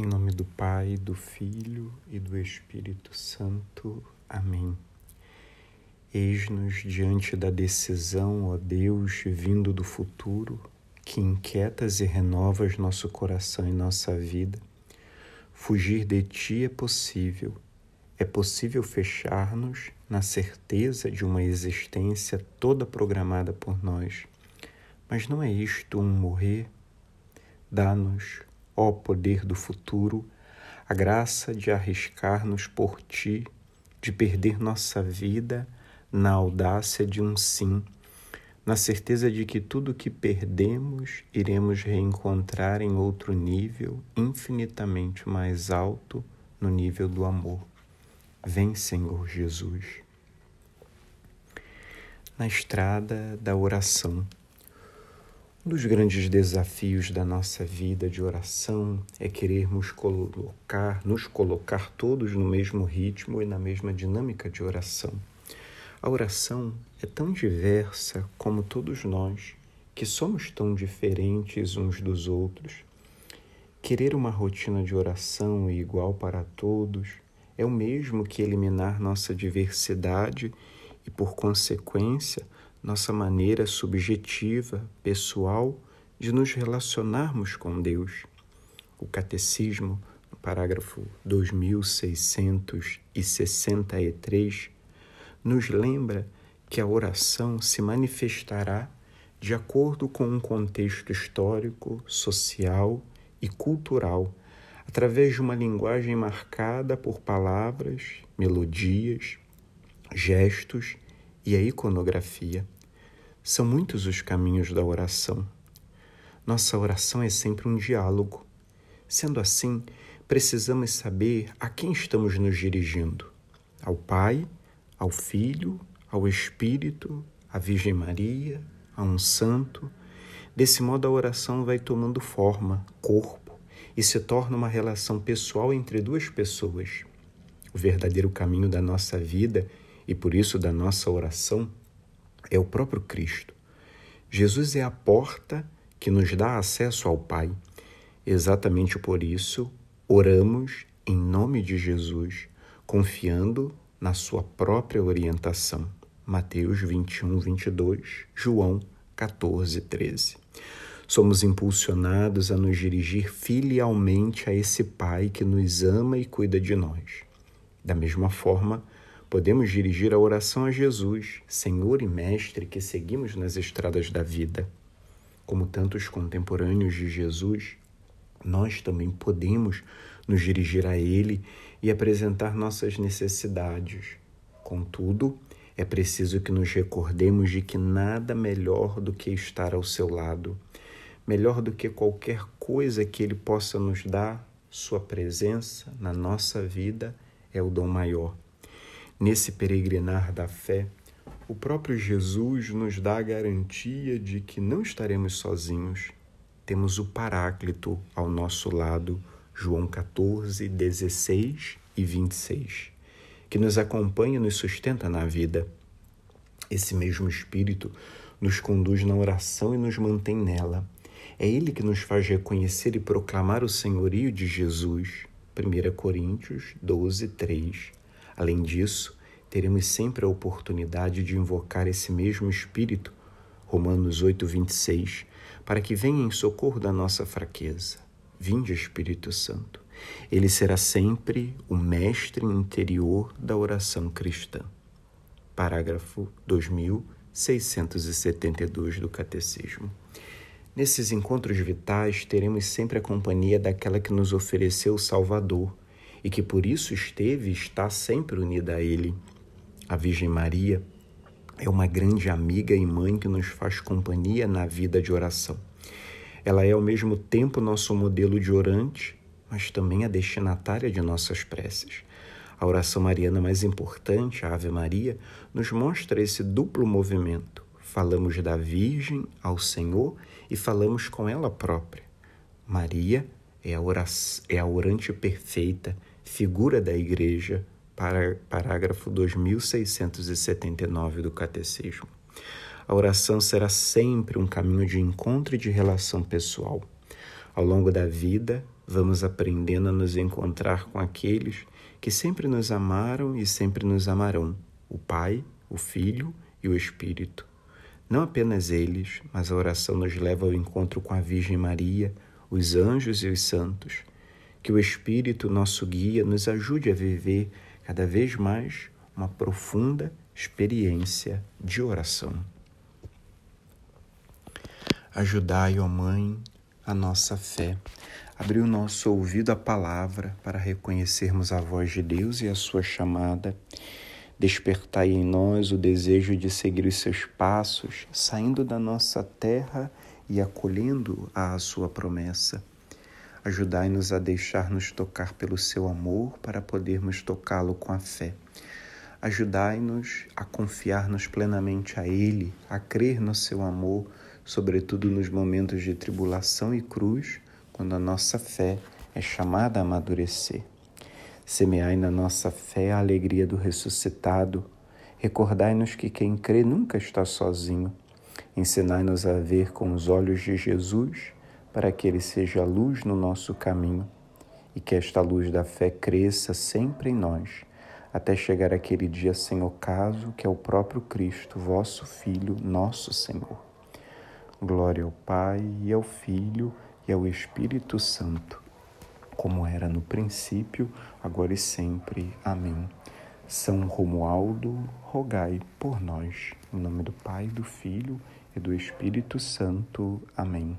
Em nome do Pai, do Filho e do Espírito Santo. Amém. Eis-nos diante da decisão, ó Deus, vindo do futuro, que inquietas e renovas nosso coração e nossa vida. Fugir de Ti é possível. É possível fechar-nos na certeza de uma existência toda programada por nós. Mas não é isto um morrer? Dá-nos ó poder do futuro, a graça de arriscar-nos por ti, de perder nossa vida na audácia de um sim, na certeza de que tudo que perdemos iremos reencontrar em outro nível, infinitamente mais alto, no nível do amor. Vem, Senhor Jesus. Na estrada da oração. Um dos grandes desafios da nossa vida de oração é querermos colocar, nos colocar todos no mesmo ritmo e na mesma dinâmica de oração. A oração é tão diversa como todos nós, que somos tão diferentes uns dos outros. Querer uma rotina de oração igual para todos é o mesmo que eliminar nossa diversidade e, por consequência, nossa maneira subjetiva, pessoal, de nos relacionarmos com Deus. O Catecismo, no parágrafo 2663, nos lembra que a oração se manifestará de acordo com um contexto histórico, social e cultural, através de uma linguagem marcada por palavras, melodias, gestos e a iconografia. São muitos os caminhos da oração. Nossa oração é sempre um diálogo. Sendo assim, precisamos saber a quem estamos nos dirigindo: ao Pai, ao Filho, ao Espírito, à Virgem Maria, a um santo. Desse modo, a oração vai tomando forma, corpo, e se torna uma relação pessoal entre duas pessoas. O verdadeiro caminho da nossa vida e por isso da nossa oração é o próprio Cristo. Jesus é a porta que nos dá acesso ao Pai. Exatamente por isso, oramos em nome de Jesus, confiando na sua própria orientação. Mateus 21, 22, João 14, 13. Somos impulsionados a nos dirigir filialmente a esse Pai que nos ama e cuida de nós. Da mesma forma, Podemos dirigir a oração a Jesus, Senhor e Mestre que seguimos nas estradas da vida. Como tantos contemporâneos de Jesus, nós também podemos nos dirigir a Ele e apresentar nossas necessidades. Contudo, é preciso que nos recordemos de que nada melhor do que estar ao seu lado, melhor do que qualquer coisa que Ele possa nos dar, Sua presença na nossa vida é o dom maior. Nesse peregrinar da fé, o próprio Jesus nos dá a garantia de que não estaremos sozinhos. Temos o Paráclito ao nosso lado, João 14, 16 e 26, que nos acompanha e nos sustenta na vida. Esse mesmo Espírito nos conduz na oração e nos mantém nela. É Ele que nos faz reconhecer e proclamar o senhorio de Jesus. 1 Coríntios 12, 3 Além disso, teremos sempre a oportunidade de invocar esse mesmo Espírito, Romanos 8, 26, para que venha em socorro da nossa fraqueza. Vinde, Espírito Santo. Ele será sempre o mestre interior da oração cristã. Parágrafo 2672 do Catecismo. Nesses encontros vitais, teremos sempre a companhia daquela que nos ofereceu o Salvador e que por isso esteve e está sempre unida a Ele. A Virgem Maria é uma grande amiga e mãe que nos faz companhia na vida de oração. Ela é ao mesmo tempo nosso modelo de orante, mas também a destinatária de nossas preces. A oração mariana mais importante, a Ave Maria, nos mostra esse duplo movimento. Falamos da Virgem ao Senhor e falamos com ela própria. Maria é a, oração, é a orante perfeita figura da Igreja, parágrafo 2679 do Catecismo. A oração será sempre um caminho de encontro e de relação pessoal. Ao longo da vida, Vamos aprendendo a nos encontrar com aqueles que sempre nos amaram e sempre nos amarão: o Pai, o Filho e o Espírito. Não apenas eles, mas a oração nos leva ao encontro com a Virgem Maria, os anjos e os santos. Que o Espírito, nosso guia, nos ajude a viver cada vez mais uma profunda experiência de oração. Ajudai, ó Mãe, a nossa fé. Abrir o nosso ouvido à palavra para reconhecermos a voz de Deus e a sua chamada. Despertai em nós o desejo de seguir os seus passos, saindo da nossa terra e acolhendo a sua promessa. Ajudai-nos a deixar-nos tocar pelo seu amor para podermos tocá-lo com a fé. Ajudai-nos a confiar-nos plenamente a Ele, a crer no seu amor, sobretudo nos momentos de tribulação e cruz, quando a nossa fé é chamada a amadurecer. Semeai na nossa fé a alegria do ressuscitado. Recordai-nos que quem crê nunca está sozinho. Ensinai-nos a ver com os olhos de Jesus, para que ele seja luz no nosso caminho e que esta luz da fé cresça sempre em nós até chegar aquele dia sem ocaso, que é o próprio Cristo, vosso Filho, nosso Senhor. Glória ao Pai, e ao Filho, e ao Espírito Santo, como era no princípio, agora e sempre. Amém. São Romualdo, rogai por nós. Em nome do Pai, do Filho e do Espírito Santo. Amém.